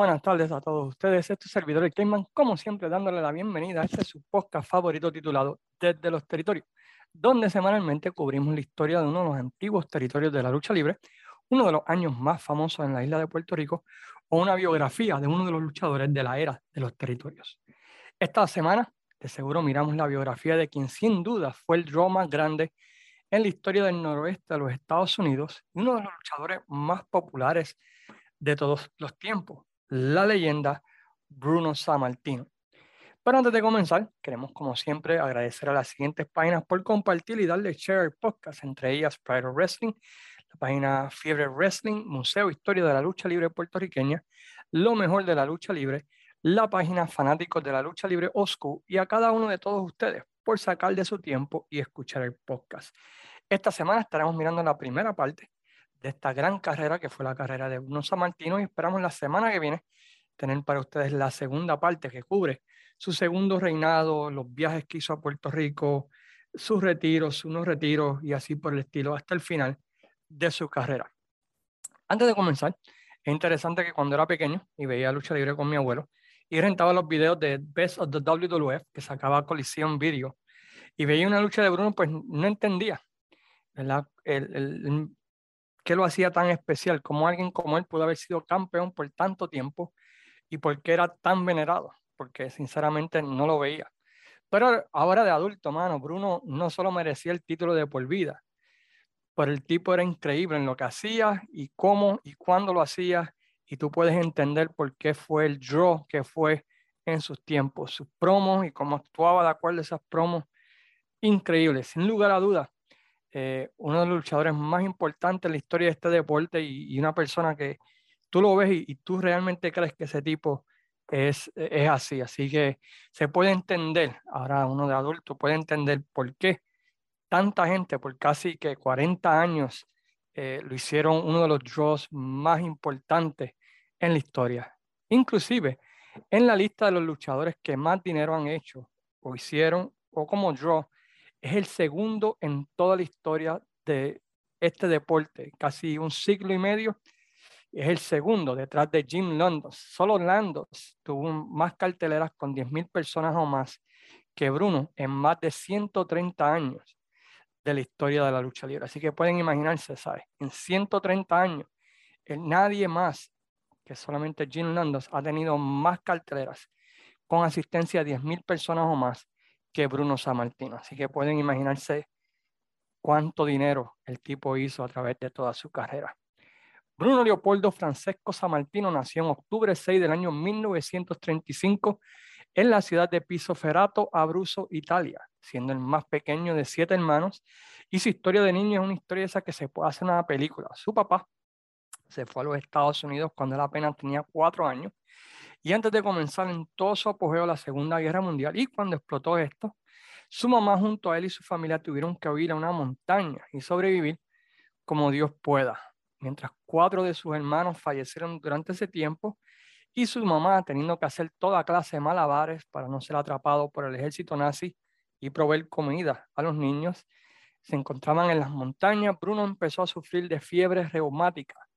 Buenas tardes a todos ustedes. Este es servidor el Cayman, como siempre, dándole la bienvenida a este su podcast favorito titulado Desde los Territorios, donde semanalmente cubrimos la historia de uno de los antiguos territorios de la lucha libre, uno de los años más famosos en la isla de Puerto Rico, o una biografía de uno de los luchadores de la era de los territorios. Esta semana, de seguro, miramos la biografía de quien sin duda fue el draw más grande en la historia del noroeste de los Estados Unidos y uno de los luchadores más populares de todos los tiempos, la leyenda Bruno Sammartino. Pero antes de comenzar, queremos como siempre agradecer a las siguientes páginas por compartir y darle share al podcast, entre ellas Pride of Wrestling, la página Fiebre Wrestling, Museo Historia de la Lucha Libre Puertorriqueña, Lo Mejor de la Lucha Libre, la página Fanáticos de la Lucha Libre OSCU y a cada uno de todos ustedes por sacar de su tiempo y escuchar el podcast. Esta semana estaremos mirando la primera parte de esta gran carrera que fue la carrera de Bruno Sammartino y esperamos la semana que viene tener para ustedes la segunda parte que cubre su segundo reinado, los viajes que hizo a Puerto Rico, sus retiros, unos retiros y así por el estilo hasta el final de su carrera. Antes de comenzar, es interesante que cuando era pequeño y veía lucha libre con mi abuelo y rentaba los videos de Best of the WWF que sacaba Coliseum Video y veía una lucha de Bruno, pues no entendía. El, el, qué lo hacía tan especial, como alguien como él pudo haber sido campeón por tanto tiempo y por qué era tan venerado, porque sinceramente no lo veía. Pero ahora de adulto, mano, Bruno no solo merecía el título de por pero el tipo era increíble en lo que hacía y cómo y cuándo lo hacía, y tú puedes entender por qué fue el draw que fue en sus tiempos, sus promos y cómo actuaba de acuerdo a esas promos, increíbles, sin lugar a dudas eh, uno de los luchadores más importantes en la historia de este deporte y, una persona que tú lo ves y, tú realmente crees que ese tipo es, es así. Así que se puede entender, ahora uno de adulto puede entender por qué tanta gente por casi que 40 años eh, lo hicieron uno de los draws más importantes en la historia. Inclusive en la lista de los luchadores que más dinero han hecho o hicieron o como draw es el segundo en toda la historia de este deporte, casi un siglo y medio. Es el segundo detrás de Jim London. Solo London tuvo más carteleras con 10.000 personas o más que Bruno en más de 130 años de la historia de la lucha libre. Así que pueden imaginarse, ¿sabes? En 130 años, nadie más que solamente Jim London ha tenido más carteleras con asistencia de 10.000 personas o más que Bruno Sammartino. Así que pueden imaginarse cuánto dinero el tipo hizo a través de toda su carrera. Bruno Leopoldo Francesco Sammartino nació en octubre 6 del año 1935 en la ciudad de Piso Ferrato, Abruzzo, Italia, siendo el más pequeño de siete hermanos. Y su historia de niño es una historia esa que se puede hacer una película. Su papá se fue a los Estados Unidos cuando él apenas tenía cuatro años y antes de comenzar en todo su apogeo la Segunda Guerra Mundial y cuando explotó esto, su mamá junto a él y su familia tuvieron que huir a una montaña y sobrevivir como Dios pueda. Mientras cuatro de sus hermanos fallecieron durante ese tiempo y su mamá teniendo que hacer toda clase de malabares para no ser atrapado por el ejército nazi y proveer comida a los niños, se encontraban en las montañas, Bruno empezó a sufrir de fiebre reumática.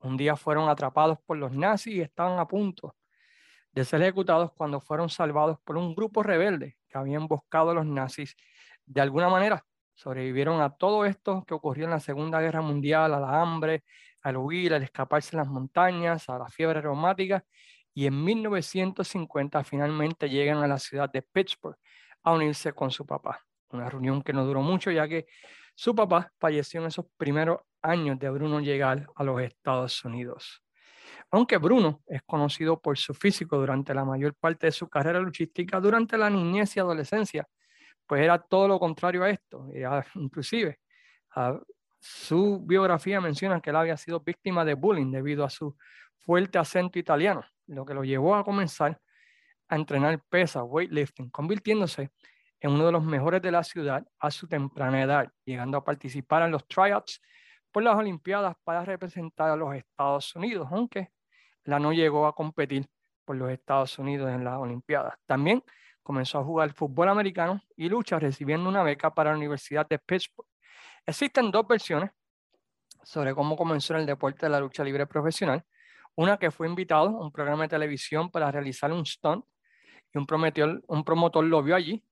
Un día fueron atrapados por los nazis y estaban a punto de ser ejecutados cuando fueron salvados por un grupo rebelde que había emboscado a los nazis. De alguna manera sobrevivieron a todo esto que ocurrió en la Segunda Guerra Mundial, a la hambre, al huir, al escaparse en las montañas, a la fiebre reumática, y en 1950 finalmente llegan a la ciudad de Pittsburgh a unirse con su papá. Una reunión que no duró mucho ya que su papá falleció en esos primeros años de Bruno llegar a los Estados Unidos. Aunque Bruno es conocido por su físico durante la mayor parte de su carrera luchística, durante la niñez y adolescencia, pues era todo lo contrario a esto. inclusive, su biografía menciona que él había sido víctima de bullying debido a su fuerte acento italiano, lo que lo llevó a comenzar a entrenar pesa, weightlifting, convirtiéndose en uno de los mejores de la ciudad a su temprana edad, llegando a participar en los tryouts por las Olimpiadas para representar a los Estados Unidos, aunque la no llegó a competir por los Estados Unidos en las Olimpiadas. También comenzó a jugar fútbol americano y lucha recibiendo una beca para la Universidad de Pittsburgh. Existen dos versiones sobre cómo comenzó el deporte de la lucha libre profesional. Una que fue invitado a un programa de televisión para realizar un stunt y un, promotor, un promotor lo vio allí.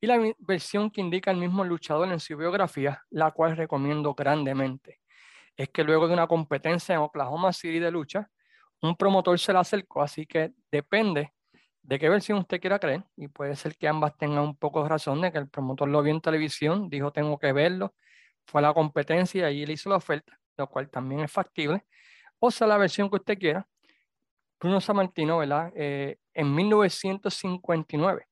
Y la versión que indica el mismo luchador en su biografía, la cual recomiendo grandemente, es que luego de una competencia en Oklahoma City de lucha, un promotor se le acercó, así que depende de qué versión usted quiera creer, y puede ser que ambas tengan un poco de razón de que el promotor lo vio en televisión, dijo tengo que verlo, fue a la competencia y ahí le hizo la oferta, lo cual también es factible, o sea la versión que usted quiera. Bruno Sammartino, ¿verdad? Eh, en 1959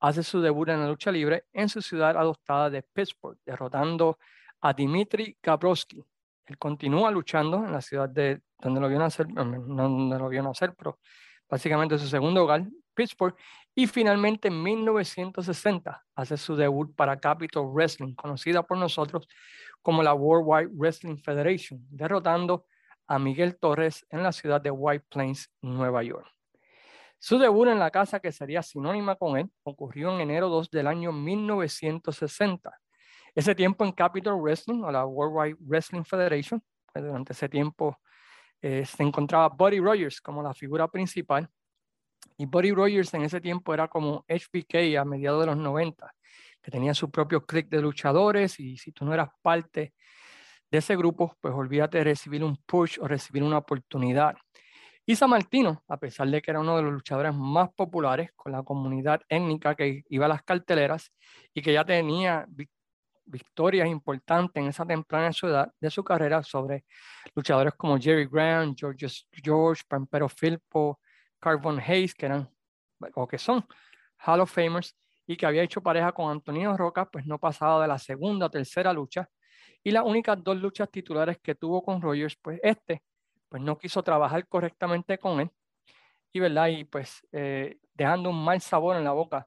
hace su debut en la lucha libre en su ciudad adoptada de Pittsburgh, derrotando a Dimitri Gabrowski. Él continúa luchando en la ciudad de donde lo vio nacer, no donde lo vio nacer, pero básicamente su segundo hogar, Pittsburgh, y finalmente en 1960 hace su debut para Capital Wrestling, conocida por nosotros como la Worldwide Wrestling Federation, derrotando a Miguel Torres en la ciudad de White Plains, Nueva York. Su debut en la casa, que sería sinónima con él, ocurrió en enero 2 del año 1960. Ese tiempo en Capital Wrestling, o la Worldwide Wrestling Federation, pues durante ese tiempo eh, se encontraba Buddy Rogers como la figura principal. Y Buddy Rogers en ese tiempo era como HBK a mediados de los 90, que tenía su propio click de luchadores y si tú no eras parte de ese grupo, pues olvídate de recibir un push o recibir una oportunidad. Y San Martino, a pesar de que era uno de los luchadores más populares con la comunidad étnica que iba a las carteleras y que ya tenía victorias importantes en esa temprana edad de su carrera sobre luchadores como Jerry Graham, George, George Pampero Filpo, Carbon Hayes, que eran o que son Hall of Famers y que había hecho pareja con Antonio Roca, pues no pasaba de la segunda o tercera lucha. Y las únicas dos luchas titulares que tuvo con Rogers, pues este, pues no quiso trabajar correctamente con él. Y, ¿verdad? y pues eh, dejando un mal sabor en la boca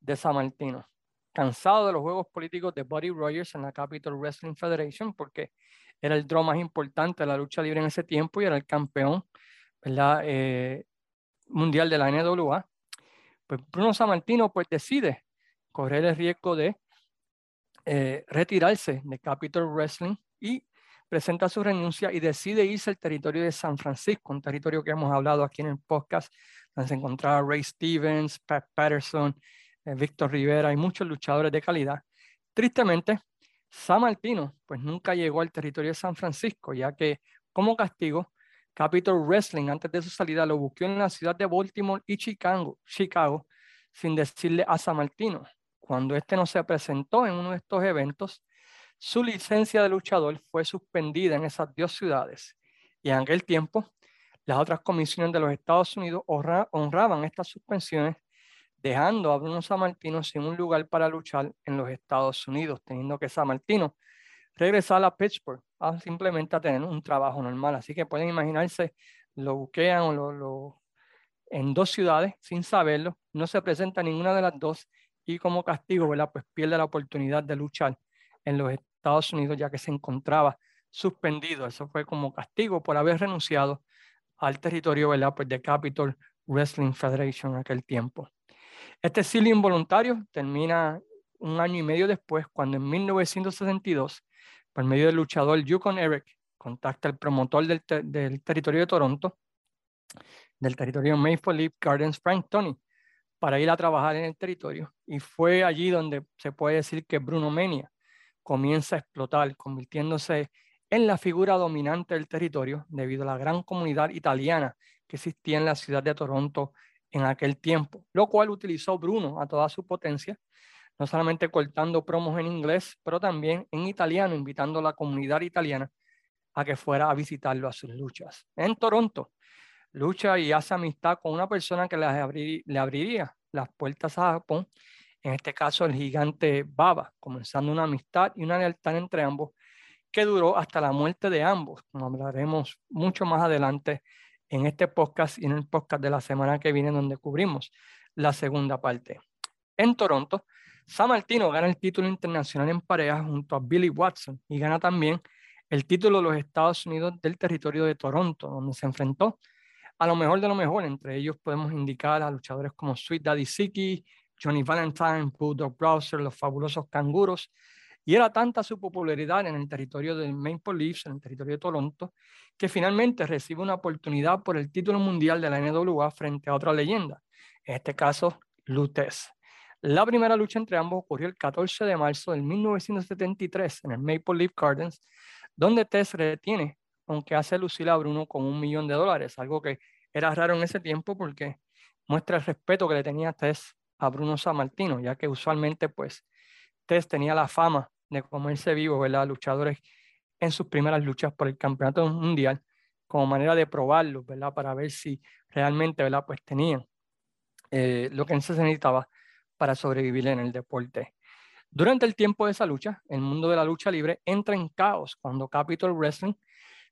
de San Martino cansado de los juegos políticos de Buddy Rogers en la Capital Wrestling Federation porque era el draw más importante de la lucha libre en ese tiempo y era el campeón ¿verdad? Eh, mundial de la NWA. Pues Bruno Sammartino pues decide correr el riesgo de eh, retirarse de Capital Wrestling y presenta su renuncia y decide irse al territorio de San Francisco, un territorio que hemos hablado aquí en el podcast, donde se encontraba Ray Stevens, Pat Patterson, Víctor Rivera y muchos luchadores de calidad. Tristemente, San Martino pues nunca llegó al territorio de San Francisco, ya que como castigo, Capital Wrestling antes de su salida lo buscó en la ciudad de Baltimore y Chicago, Chicago sin decirle a San Martino. Cuando este no se presentó en uno de estos eventos, su licencia de luchador fue suspendida en esas dos ciudades. Y en aquel tiempo, las otras comisiones de los Estados Unidos honraban estas suspensiones dejando a Bruno Sammartino sin un lugar para luchar en los Estados Unidos, teniendo que Sammartino regresar a Pittsburgh a simplemente a tener un trabajo normal. Así que pueden imaginarse, lo buquean o lo, en dos ciudades sin saberlo, no se presenta ninguna de las dos y como castigo, ¿verdad? Pues pierde la oportunidad de luchar en los Estados Unidos ya que se encontraba suspendido. Eso fue como castigo por haber renunciado al territorio, ¿verdad? Pues de Capital Wrestling Federation en aquel tiempo. Este exilio involuntario termina un año y medio después, cuando en 1962, por medio del luchador Yukon Eric, contacta al promotor del, del territorio de Toronto, del territorio Maple Leaf Gardens, Frank Tony, para ir a trabajar en el territorio. Y fue allí donde se puede decir que Bruno Menia comienza a explotar, convirtiéndose en la figura dominante del territorio debido a la gran comunidad italiana que existía en la ciudad de Toronto en aquel tiempo, lo cual utilizó Bruno a toda su potencia, no solamente cortando promos en inglés, pero también en italiano, invitando a la comunidad italiana a que fuera a visitarlo a sus luchas. En Toronto, lucha y hace amistad con una persona que le, abriría las puertas a Japón, en este caso el gigante Baba, comenzando una amistad y una lealtad entre ambos que duró hasta la muerte de ambos, como hablaremos mucho más adelante en este podcast y en el podcast de la semana que viene donde cubrimos la segunda parte. En Toronto, San Martino gana el título internacional en pareja junto a Billy Watson y gana también el título de los Estados Unidos del territorio de Toronto, donde se enfrentó a lo mejor de lo mejor. Entre ellos podemos indicar a luchadores como Sweet Daddy Siki, Johnny Valentine, Bulldog Browser, los fabulosos canguros Y era tanta su popularidad en el territorio del Maple Leafs, en el territorio de Toronto, que finalmente recibe una oportunidad por el título mundial de la NWA frente a otra leyenda, en este caso, Lutez. La primera lucha entre ambos ocurrió el 14 de marzo de 1973 en el Maple Leaf Gardens, donde Tess retiene, aunque hace lucir a Bruno con un millón de dólares, algo que era raro en ese tiempo porque muestra el respeto que le tenía Tess a Bruno Sammartino, ya que usualmente pues Tess tenía la fama de comerse vivo, ¿verdad? Luchadores en sus primeras luchas por el campeonato mundial como manera de probarlo, ¿verdad? Para ver si realmente, ¿verdad? Pues tenían eh, lo que se necesitaba para sobrevivir en el deporte. Durante el tiempo de esa lucha, el mundo de la lucha libre entra en caos cuando Capital Wrestling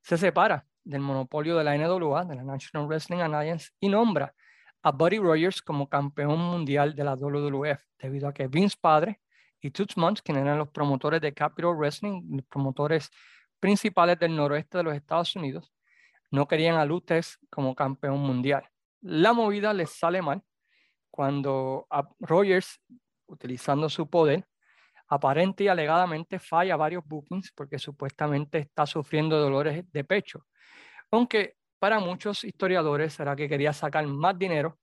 se separa del monopolio de la NWA, de la National Wrestling Alliance, y nombra a Buddy Rogers como campeón mundial de la WWF, debido a que Vince Padre y Toots quienes eran los promotores de Capital Wrestling, los promotores principales del noroeste de los Estados Unidos, no querían a Lutez como campeón mundial. La movida les sale mal cuando Rogers, utilizando su poder, aparente y alegadamente falla varios bookings porque supuestamente está sufriendo dolores de pecho. Aunque para muchos historiadores será que quería sacar más dinero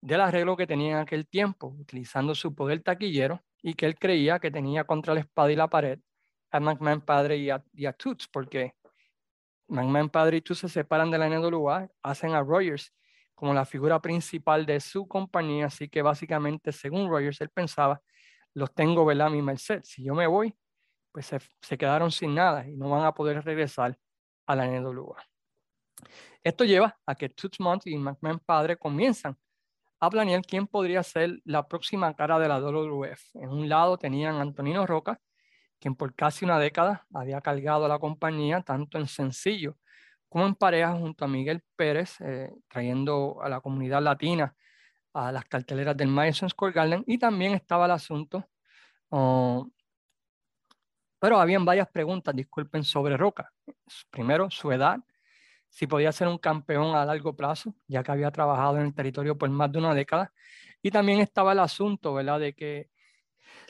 del arreglo que tenía en aquel tiempo, utilizando su poder taquillero y que él creía que tenía contra la espada y la pared a McMahon padre y a, y a Toots, porque McMahon padre y Toots se separan de la NWA, hacen a Rogers como la figura principal de su compañía, así que básicamente, según Rogers, él pensaba, los tengo, ¿verdad? A mi merced. Si yo me voy, pues se, quedaron sin nada y no van a poder regresar a la NWA. Esto lleva a que Toots Monty y McMahon padre comienzan a planear quién podría ser la próxima cara de la WWF. En un lado tenían Antonino Roca, quien por casi una década había cargado a la compañía tanto en sencillo como en pareja junto a Miguel Pérez, eh, trayendo a la comunidad latina a las carteleras del Madison Square Garden y también estaba el asunto, oh, pero habían varias preguntas, disculpen, sobre Roca. Primero, su edad, si podía ser un campeón a largo plazo, ya que había trabajado en el territorio por más de una década. Y también estaba el asunto, ¿verdad?, de que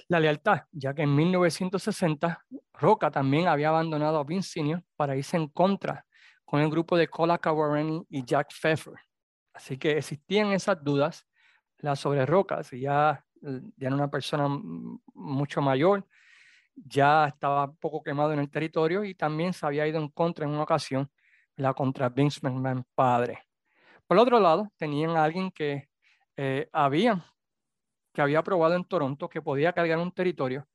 la lealtad, ya que en 1960 Roca también había abandonado a Vince Sr. para irse en contra con el grupo de Cola Cawarani y Jack Pfeffer. Así que existían esas dudas la sobre Roca, si ya, ya era una persona mucho mayor, ya estaba poco quemado en el territorio y también se había ido en contra en una ocasión la contra Vince McMahon padre. Por otro lado, tenían a alguien que eh, había que había probado en Toronto que podía cargar un territorio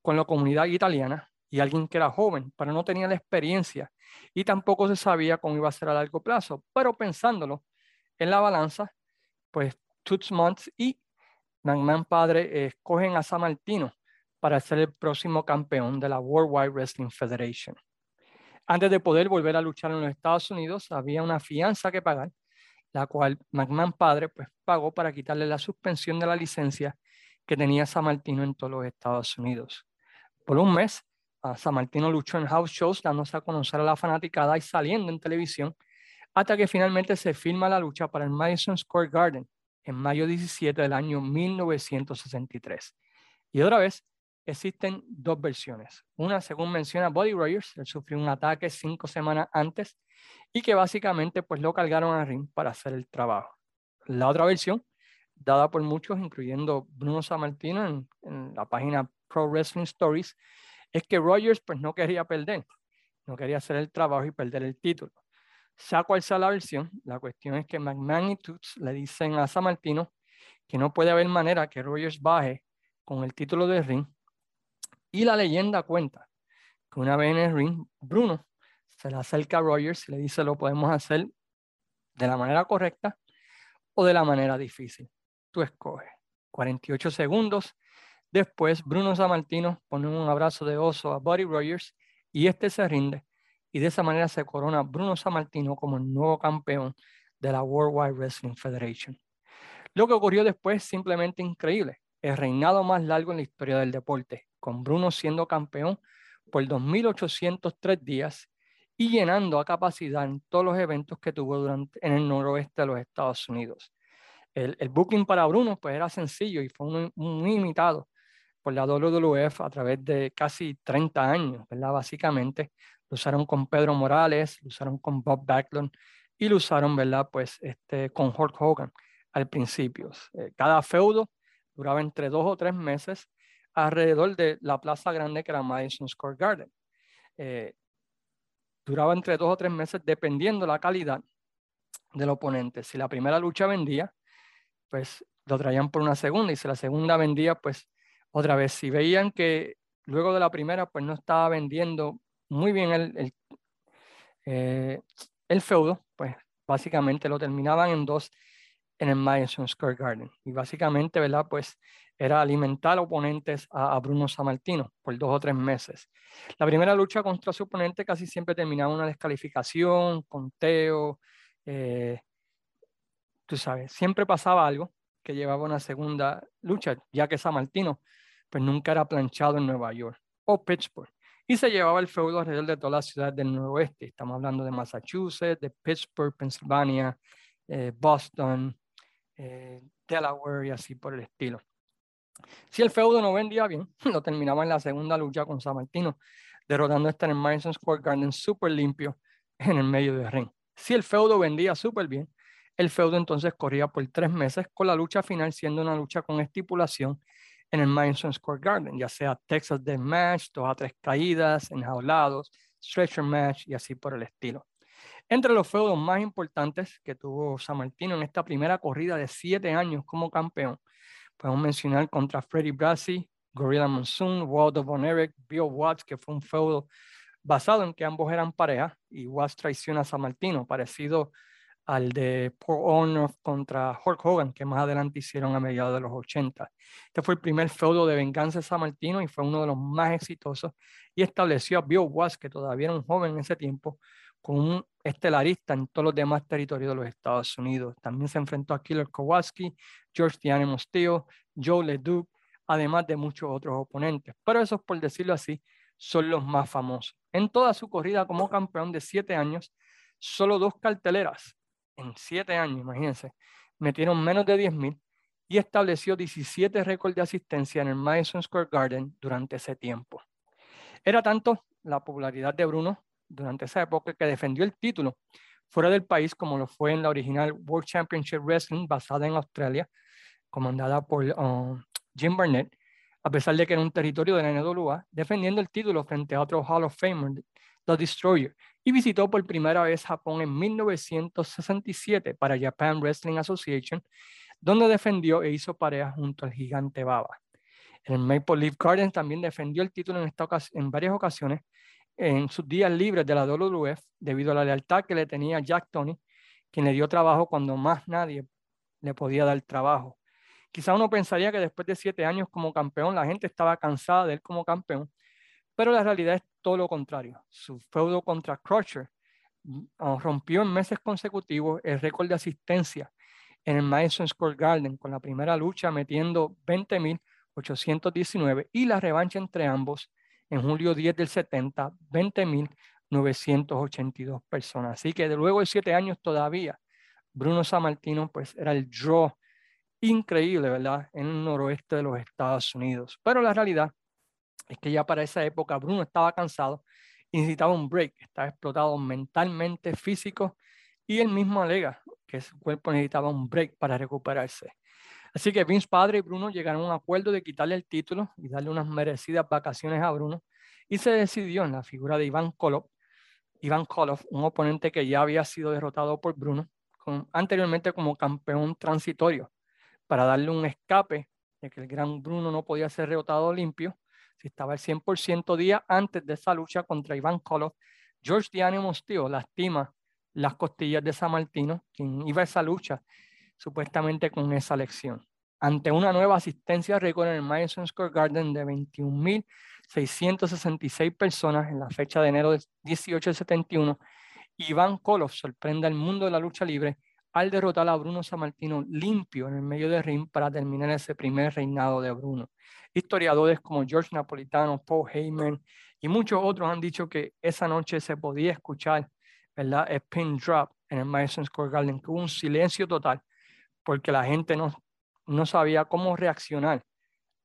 con la comunidad italiana y alguien que era joven, pero no tenía la experiencia y tampoco se sabía cómo iba a ser a largo plazo. Pero pensándolo en la balanza, pues Toots Months y McMahon padre escogen a San Martino para ser el próximo campeón de la World Wide Wrestling Federation. Antes de poder volver a luchar en los Estados Unidos, había una fianza que pagar, la cual McMahon padre pues, pagó para quitarle la suspensión de la licencia que tenía San Martino en todos los Estados Unidos. Por un mes, San Martino luchó en house shows, dándose a conocer a la fanaticada y saliendo en televisión, hasta que finalmente se firma la lucha para el Madison Square Garden en mayo 17 del año 1963. Y otra vez, existen dos versiones. Una, según menciona Buddy Rogers, él sufrió un ataque cinco semanas antes y que básicamente pues lo cargaron a ring para hacer el trabajo. La otra versión, dada por muchos, incluyendo Bruno Sammartino en, en la página Pro Wrestling Stories, es que Rogers pues no quería perder, no quería hacer el trabajo y perder el título. Sea cual sea la versión, la cuestión es que McMahon y Toots le dicen a Sammartino que no puede haber manera que Rogers baje con el título de ring y la leyenda cuenta que una vez en el ring, Bruno se le acerca a Rogers y le dice lo podemos hacer de la manera correcta o de la manera difícil. Tú escoges. 48 segundos. Después, Bruno Sammartino pone un abrazo de oso a Buddy Rogers y este se rinde. Y de esa manera se corona Bruno Sammartino como el nuevo campeón de la World Wide Wrestling Federation. Lo que ocurrió después simplemente increíble. El reinado más largo en la historia del deporte con Bruno siendo campeón por 2.803 días y llenando a capacidad en todos los eventos que tuvo durante, en el noroeste de los Estados Unidos. El, booking para Bruno pues era sencillo y fue un imitado por la WWF a través de casi 30 años, ¿verdad? Básicamente, lo usaron con Pedro Morales, lo usaron con Bob Backlund y lo usaron, ¿verdad? Pues este, con Hulk Hogan al principio. Eh, cada feudo duraba entre dos o tres meses alrededor de la plaza grande que era Madison Square Garden. Eh, duraba entre dos o tres meses dependiendo la calidad del oponente. Si la primera lucha vendía, pues lo traían por una segunda y si la segunda vendía, pues otra vez, si veían que luego de la primera, pues no estaba vendiendo muy bien el, el, eh, el feudo, pues básicamente lo terminaban en dos en el Madison Square Garden. Y básicamente, ¿verdad? Pues era alimentar oponentes a, Bruno Sammartino por dos o tres meses. La primera lucha contra su oponente casi siempre terminaba una descalificación, conteo, eh, tú sabes, siempre pasaba algo que llevaba una segunda lucha, ya que Sammartino pues nunca era planchado en Nueva York o Pittsburgh. Y se llevaba el feudo alrededor de todas las ciudades del noroeste. Estamos hablando de Massachusetts, de Pittsburgh, Pennsylvania, eh, Boston, eh, Delaware y así por el estilo. Si el feudo no vendía bien, lo terminaba en la segunda lucha con San Martino, derrotando a este en el Madison Square Garden súper limpio en el medio del ring. Si el feudo vendía súper bien, el feudo entonces corría por tres meses con la lucha final siendo una lucha con estipulación en el Madison Square Garden, ya sea Texas Death Match, dos a tres caídas, enjaulados, stretcher match y así por el estilo. Entre los feudos más importantes que tuvo San Martino en esta primera corrida de siete años como campeón, podemos mencionar contra Freddie Brassi, Gorilla Monsoon, Waldo Von Erich, Bill Watts, que fue un feudo basado en que ambos eran pareja y Watts traiciona a San Martino, parecido al de Paul Orndorff contra Hulk Hogan, que más adelante hicieron a mediados de los 80. Este fue el primer feudo de venganza de San Martino y fue uno de los más exitosos y estableció a Bill Watts, que todavía era un joven en ese tiempo, como un estelarista en todos los demás territorios de los Estados Unidos. También se enfrentó a Killer Kowalski, George The Animal Joe LeDuc, además de muchos otros oponentes. Pero esos, por decirlo así, son los más famosos. En toda su corrida como campeón de siete años, solo dos carteleras en siete años, imagínense, metieron menos de 10.000 y estableció 17 récords de asistencia en el Madison Square Garden durante ese tiempo. Era tanto la popularidad de Bruno durante esa época que defendió el título fuera del país como lo fue en la original World Championship Wrestling basada en Australia, comandada por um, Jim Barnett, a pesar de que era un territorio de la NWA, defendiendo el título frente a otro Hall of Famer, The Destroyer, y visitó por primera vez Japón en 1967 para Japan Wrestling Association, donde defendió e hizo pareja junto al gigante Baba. En el Maple Leaf Garden también defendió el título en, esta en varias ocasiones en sus días libres de la WWF debido a la lealtad que le tenía Jack Tony, quien le dio trabajo cuando más nadie le podía dar trabajo. Quizá uno pensaría que después de siete años como campeón la gente estaba cansada de él como campeón, pero la realidad es todo lo contrario. Su feudo contra Crusher mm, ah, rompió en meses consecutivos el récord de asistencia en el Madison Square Garden con la primera lucha metiendo 20.819 y la revancha entre ambos en julio 10 del 70, 20.982 personas. Así que de luego de siete años todavía, Bruno Sammartino pues era el draw increíble, ¿verdad? En el noroeste de los Estados Unidos. Pero la realidad es que ya para esa época Bruno estaba cansado y necesitaba un break, estaba explotado mentalmente, físico, y él mismo alega que su cuerpo necesitaba un break para recuperarse. Así que Vince Padre y Bruno llegaron a un acuerdo de quitarle el título y darle unas merecidas vacaciones a Bruno, y se decidió en la figura de Iván Koloff, Iván Koloff, un oponente que ya había sido derrotado por Bruno anteriormente como campeón transitorio, para darle un escape de que el gran Bruno no podía ser derrotado limpio si estaba al 100% día antes de esa lucha contra Iván Koloff, George Diane Mostío lastima las costillas de San Martino, quien iba a esa lucha supuestamente con esa lección. Ante una nueva asistencia récord en el Madison Square Garden de 21.666 personas en la fecha de enero de 1871, Iván Koloff sorprende al mundo de la lucha libre al derrotar a Bruno Sammartino limpio en el medio del ring para terminar ese primer reinado de Bruno. Historiadores como George Napolitano, Paul Heyman y muchos otros han dicho que esa noche se podía escuchar ¿verdad? el pin drop en el Madison Square Garden, que hubo un silencio total porque la gente no, no sabía cómo reaccionar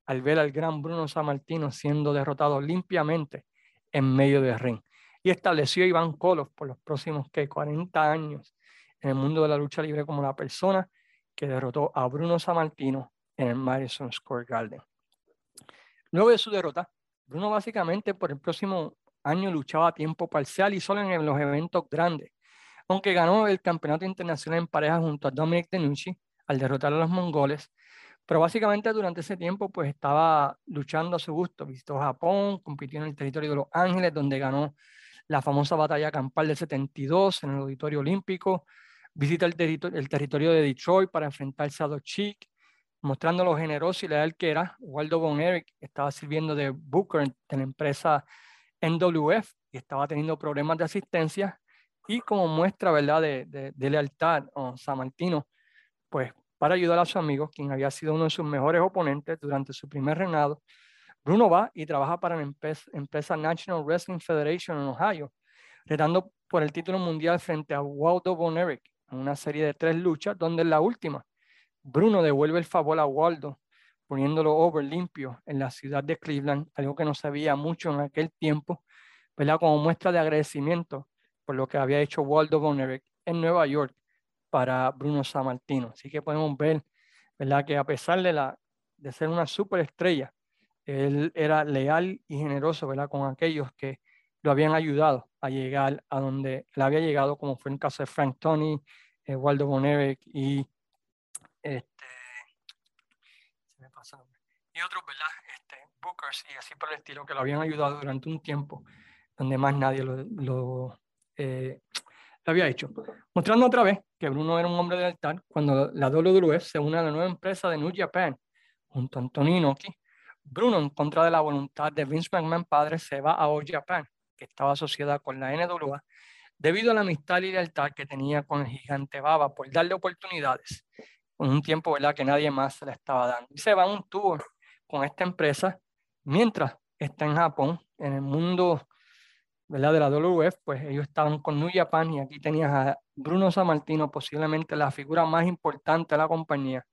al ver al gran Bruno Sammartino siendo derrotado limpiamente en medio del ring. Y estableció a Iván Koloff por los próximos ¿qué? 40 años en el mundo de la lucha libre como la persona que derrotó a Bruno Sammartino en el Madison Square Garden. Luego de su derrota, Bruno básicamente por el próximo año luchaba a tiempo parcial y solo en los eventos grandes, aunque ganó el campeonato internacional en pareja junto a Dominic Denucci al derrotar a los mongoles, pero básicamente durante ese tiempo pues estaba luchando a su gusto, visitó Japón, compitió en el territorio de Los Ángeles, donde ganó la famosa batalla campal del 72 en el Auditorio Olímpico, visita el, el territorio de Detroit para enfrentarse a Dos Chic, mostrando lo generoso y leal que era. Waldo Von Eric estaba sirviendo de Booker en la empresa NWF y estaba teniendo problemas de asistencia y como muestra ¿verdad? De, de, lealtad o San Martino, pues para ayudar a su amigo, quien había sido uno de sus mejores oponentes durante su primer reinado, Bruno va y trabaja para la empresa, National Wrestling Federation en Ohio, retando por el título mundial frente a Waldo Von Eric en una serie de tres luchas, donde en la última, Bruno devuelve el favor a Waldo, poniéndolo over limpio en la ciudad de Cleveland, algo que no se veía mucho en aquel tiempo, ¿verdad? como muestra de agradecimiento por lo que había hecho Waldo Von Erich en Nueva York para Bruno Sammartino. Así que podemos ver ¿verdad? que a pesar de, la, de ser una superestrella, él era leal y generoso ¿verdad? con aquellos que lo habían ayudado a llegar a donde él había llegado, como fue en el caso de Frank Tony, eh, Waldo Von Erich y este, se me pasa, y otros, ¿verdad? Este, Bookers y así por el estilo, que lo habían ayudado durante un tiempo donde más nadie lo, lo, eh, había hecho. Mostrando otra vez que Bruno era un hombre de altar cuando la WWF se une a la nueva empresa de New Japan junto a Antonino Inoki. Bruno, en contra de la voluntad de Vince McMahon padre, se va a All Japan, que estaba asociada con la NWA, debido a la amistad y lealtad que tenía con el gigante Baba por darle oportunidades con un tiempo ¿verdad? que nadie más se le estaba dando. Y se va a un tour con esta empresa mientras está en Japón, en el mundo ¿verdad? de la WWF, pues ellos estaban con New Japan y aquí tenías a Bruno Sammartino, posiblemente la figura más importante de la compañía,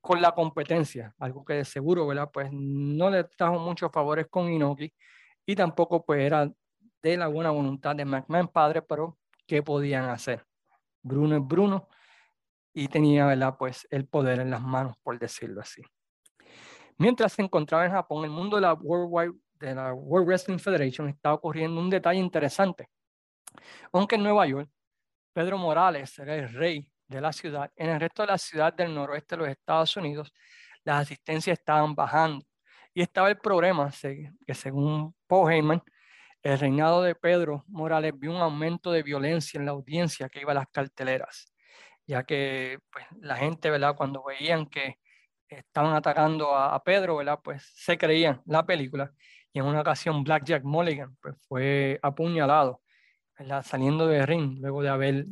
con la competencia, algo que de seguro, ¿verdad? Pues no le trajo muchos favores con Inoki y tampoco pues era de la buena voluntad de McMahon padre, pero ¿qué podían hacer? Bruno es Bruno y tenía, ¿verdad? Pues el poder en las manos, por decirlo así. Mientras se encontraba en Japón, el mundo de la World de la World Wrestling Federation está ocurriendo un detalle interesante. Aunque en Nueva York, Pedro Morales era el rey de la ciudad, en el resto de la ciudad del noroeste de los Estados Unidos, las asistencias estaban bajando. Y estaba el problema que según Paul Heyman, el reinado de Pedro Morales vio un aumento de violencia en la audiencia que iba a las carteleras, ya que pues, la gente, ¿verdad? Cuando veían que estaban atacando a, a Pedro, ¿verdad? Pues se creían la película y en una ocasión Blackjack Mulligan pues, fue apuñalado saliendo de ring luego de haber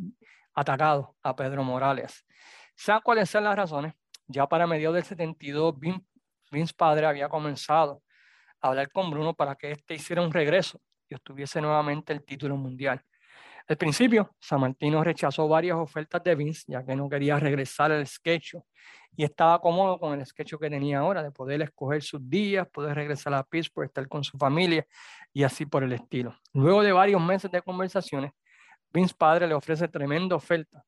atacado a Pedro Morales. Sea cuáles sean las razones, ya para mediados del 72 Vince, padre había comenzado a hablar con Bruno para que éste hiciera un regreso y obtuviese nuevamente el título mundial. Al principio, San Martino rechazó varias ofertas de Vince, ya que no quería regresar al sketch y estaba cómodo con el sketch que tenía ahora, de poder escoger sus días, poder regresar a Pittsburgh, estar con su familia y así por el estilo. Luego de varios meses de conversaciones, Vince padre le ofrece tremenda oferta.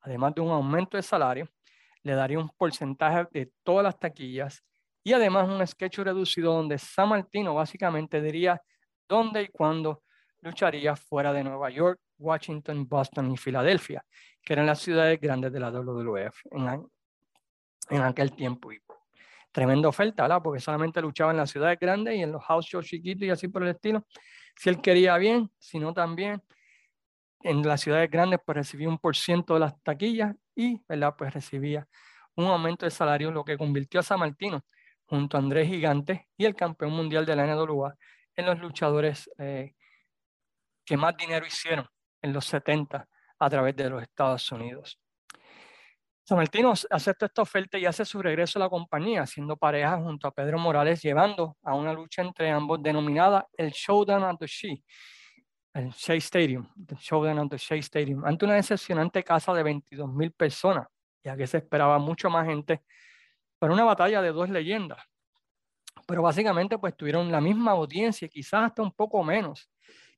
Además de un aumento de salario, le daría un porcentaje de todas las taquillas y además un sketch reducido donde San Martino básicamente diría dónde y cuándo lucharía fuera de Nueva York, Washington, Boston y Filadelfia, que eran las ciudades grandes de la WWF en, aquel tiempo. Y tremenda oferta, ¿verdad? Porque solamente luchaba en las ciudades grandes y en los house shows chiquitos y así por el estilo. Si él quería bien, si no también. En las ciudades grandes pues recibía un por ciento de las taquillas y, ¿verdad? Pues recibía un aumento de salario, lo que convirtió a San Martino junto a Andrés Gigante y el campeón mundial de la NWA en los luchadores eh, que más dinero hicieron en los 70 a través de los Estados Unidos. San Martino acepta esta oferta y hace su regreso a la compañía, haciendo pareja junto a Pedro Morales, llevando a una lucha entre ambos denominada el Showdown at the Shea, el Shea Stadium, el Showdown at the Shea Stadium, ante una decepcionante casa de 22 mil personas, ya que se esperaba mucho más gente para una batalla de dos leyendas, pero básicamente pues tuvieron la misma audiencia, quizás hasta un poco menos,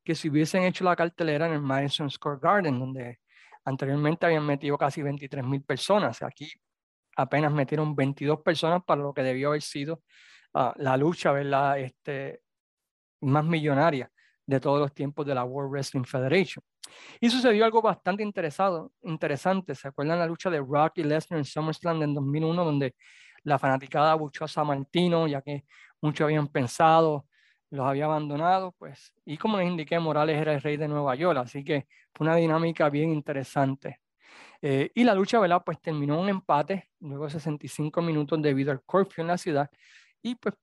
que si hubiesen hecho la cartelera en el Madison Square Garden, donde anteriormente habían metido casi 23 mil personas. Aquí apenas metieron 22 personas para lo que debió haber sido ah, la lucha ¿verdad? Este, más millonaria de todos los tiempos de la World Wrestling Federation. Y sucedió algo bastante interesado, interesante. ¿Se acuerdan la lucha de Rock y Lesnar en SummerSlam en 2001, donde la fanaticada buchó a San Martino, ya que muchos habían pensado, los había abandonado, pues, y como les indiqué, Morales era el rey de Nueva York, así que fue una dinámica bien interesante. Eh, y la lucha, ¿verdad? Pues terminó un empate, luego de 65 minutos debido al curfew en la ciudad, y pues,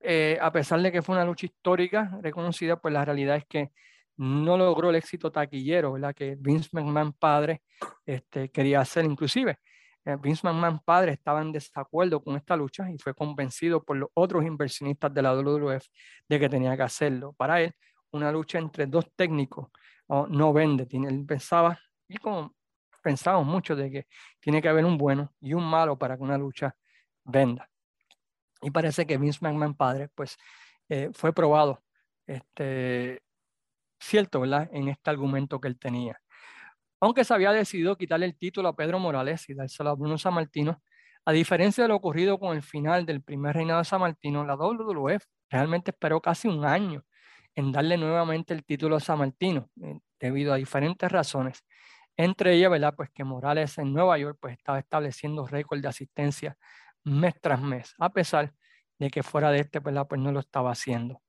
eh, a pesar de que fue una lucha histórica, reconocida, pues la realidad es que no logró el éxito taquillero, ¿verdad? Que Vince McMahon padre este, quería hacer, inclusive Vince McMahon padre estaba en desacuerdo con esta lucha y fue convencido por los otros inversionistas de la WWF de que tenía que hacerlo. Para él, una lucha entre dos técnicos no vende. Él pensaba, y como pensamos mucho, de que tiene que haber un bueno y un malo para que una lucha venda. Y parece que Vince McMahon padre, pues, eh, fue probado, este, cierto, ¿verdad? En este argumento que él tenía. Aunque se había decidido quitarle el título a Pedro Morales y dárselo a Bruno Sammartino, a diferencia de lo ocurrido con el final del primer reinado de Sammartino, la WWF realmente esperó casi un año en darle nuevamente el título a Sammartino, eh, debido a diferentes razones. Entre ellas, ¿verdad? Pues que Morales en Nueva York pues, estaba estableciendo récord de asistencia mes tras mes, a pesar de que fuera de este, ¿verdad? Pues no lo estaba haciendo.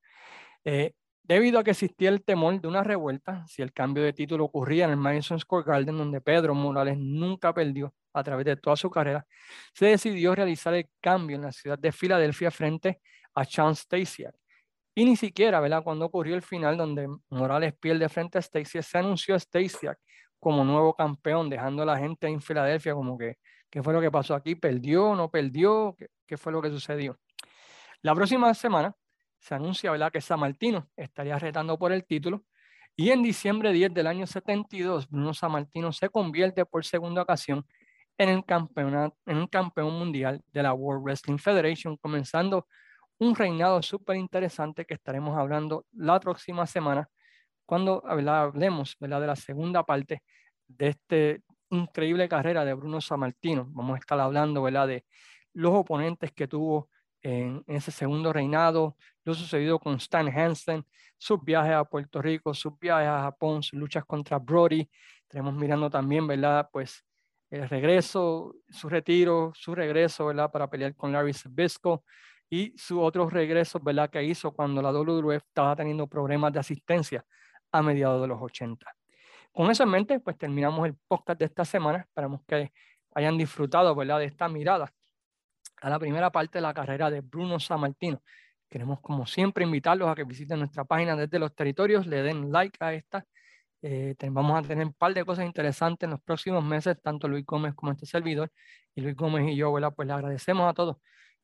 Eh, Debido a que existía el temor de una revuelta, si el cambio de título ocurría en el Madison Square Garden, donde Pedro Morales nunca perdió a través de toda su carrera, se decidió realizar el cambio en la ciudad de Filadelfia frente a Chance Stasiak. Y ni siquiera, ¿verdad? Cuando ocurrió el final donde Morales pierde frente a Stasiak, se anunció a Stasiak como nuevo campeón, dejando a la gente en Filadelfia como que, ¿qué fue lo que pasó aquí? ¿Perdió? ¿No perdió? ¿Qué, qué fue lo que sucedió? La próxima semana se anuncia ¿verdad? que Martino estaría retando por el título. Y en diciembre 10 del año 72, Bruno Martino se convierte por segunda ocasión en el campeón, en un campeón mundial de la World Wrestling Federation, comenzando un reinado súper interesante que estaremos hablando la próxima semana cuando hablemos ¿verdad? de la segunda parte de esta increíble carrera de Bruno Sammartino. Vamos a estar hablando ¿verdad? de los oponentes que tuvo en, ese segundo reinado, lo sucedido con Stan Hansen, sus viajes a Puerto Rico, sus viajes a Japón, sus luchas contra Brody. Tenemos mirando también, ¿verdad? Pues el regreso, su retiro, su regreso, ¿verdad? Para pelear con Larry Sabisco y su otro regreso, ¿verdad? Que hizo cuando la WWF estaba teniendo problemas de asistencia a mediados de los 80. Con eso en mente, pues terminamos el podcast de esta semana. Esperamos que hayan disfrutado, ¿verdad? De esta mirada a la primera parte de la carrera de Bruno Sammartino. Queremos, como siempre, invitarlos a que visiten nuestra página desde los territorios, le den like a esta. Eh, vamos a tener un par de cosas interesantes en los próximos meses, tanto Luis Gómez como este servidor. Y Luis Gómez y yo, ¿verdad? Pues le agradecemos a todos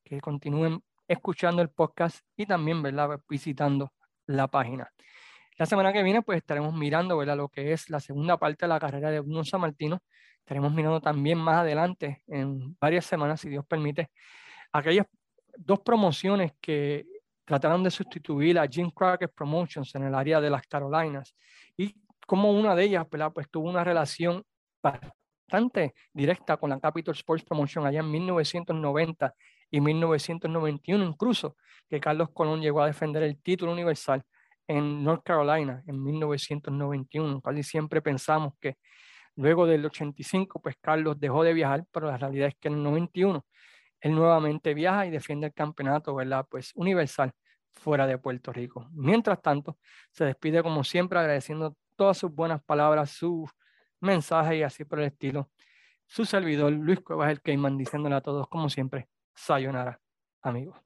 que continúen escuchando el podcast y también, ¿verdad? Visitando la página. La semana que viene, pues estaremos mirando, ¿verdad? Lo que es la segunda parte de la carrera de Bruno Sammartino Estaremos mirando también más adelante, en varias semanas, si Dios permite, aquellas dos promociones que trataron de sustituir a Jim Crockett Promotions en el área de las Carolinas y como una de ellas pues tuvo una relación bastante directa con la Capital Sports Promotion allá en 1990 y 1991 incluso que Carlos Colón llegó a defender el título universal en North Carolina en 1991, cual siempre pensamos que Luego del 85, pues Carlos dejó de viajar, pero la realidad es que en el 91 él nuevamente viaja y defiende el campeonato, ¿verdad? Pues universal fuera de Puerto Rico. Mientras tanto, se despide como siempre agradeciendo todas sus buenas palabras, sus mensajes y así por el estilo. Su servidor, Luis Cuevas, el Cayman, diciéndole a todos como siempre, sayonara, amigos.